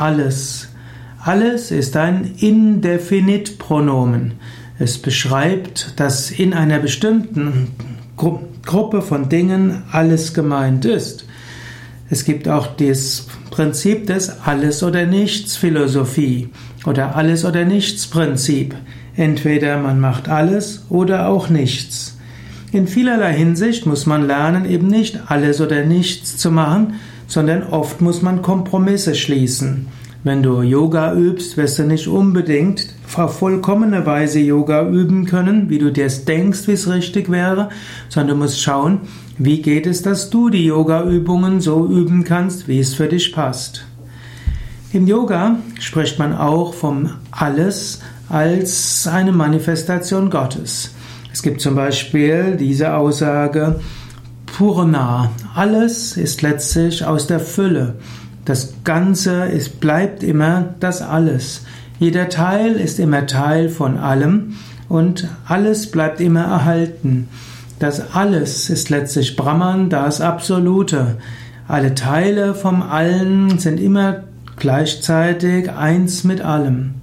alles. Alles ist ein Indefinitpronomen. Es beschreibt, dass in einer bestimmten Gru Gruppe von Dingen alles gemeint ist. Es gibt auch das Prinzip des Alles oder Nichts Philosophie oder Alles oder Nichts Prinzip. Entweder man macht alles oder auch nichts. In vielerlei Hinsicht muss man lernen, eben nicht alles oder nichts zu machen, sondern oft muss man Kompromisse schließen. Wenn du Yoga übst, wirst du nicht unbedingt auf vollkommene Weise Yoga üben können, wie du dir es denkst, wie es richtig wäre, sondern du musst schauen, wie geht es, dass du die Yoga-Übungen so üben kannst, wie es für dich passt. Im Yoga spricht man auch vom Alles als eine Manifestation Gottes. Es gibt zum Beispiel diese Aussage, Purna, alles ist letztlich aus der Fülle. Das Ganze ist, bleibt immer das Alles. Jeder Teil ist immer Teil von allem und alles bleibt immer erhalten. Das Alles ist letztlich Brahman, das Absolute. Alle Teile vom Allen sind immer gleichzeitig eins mit allem.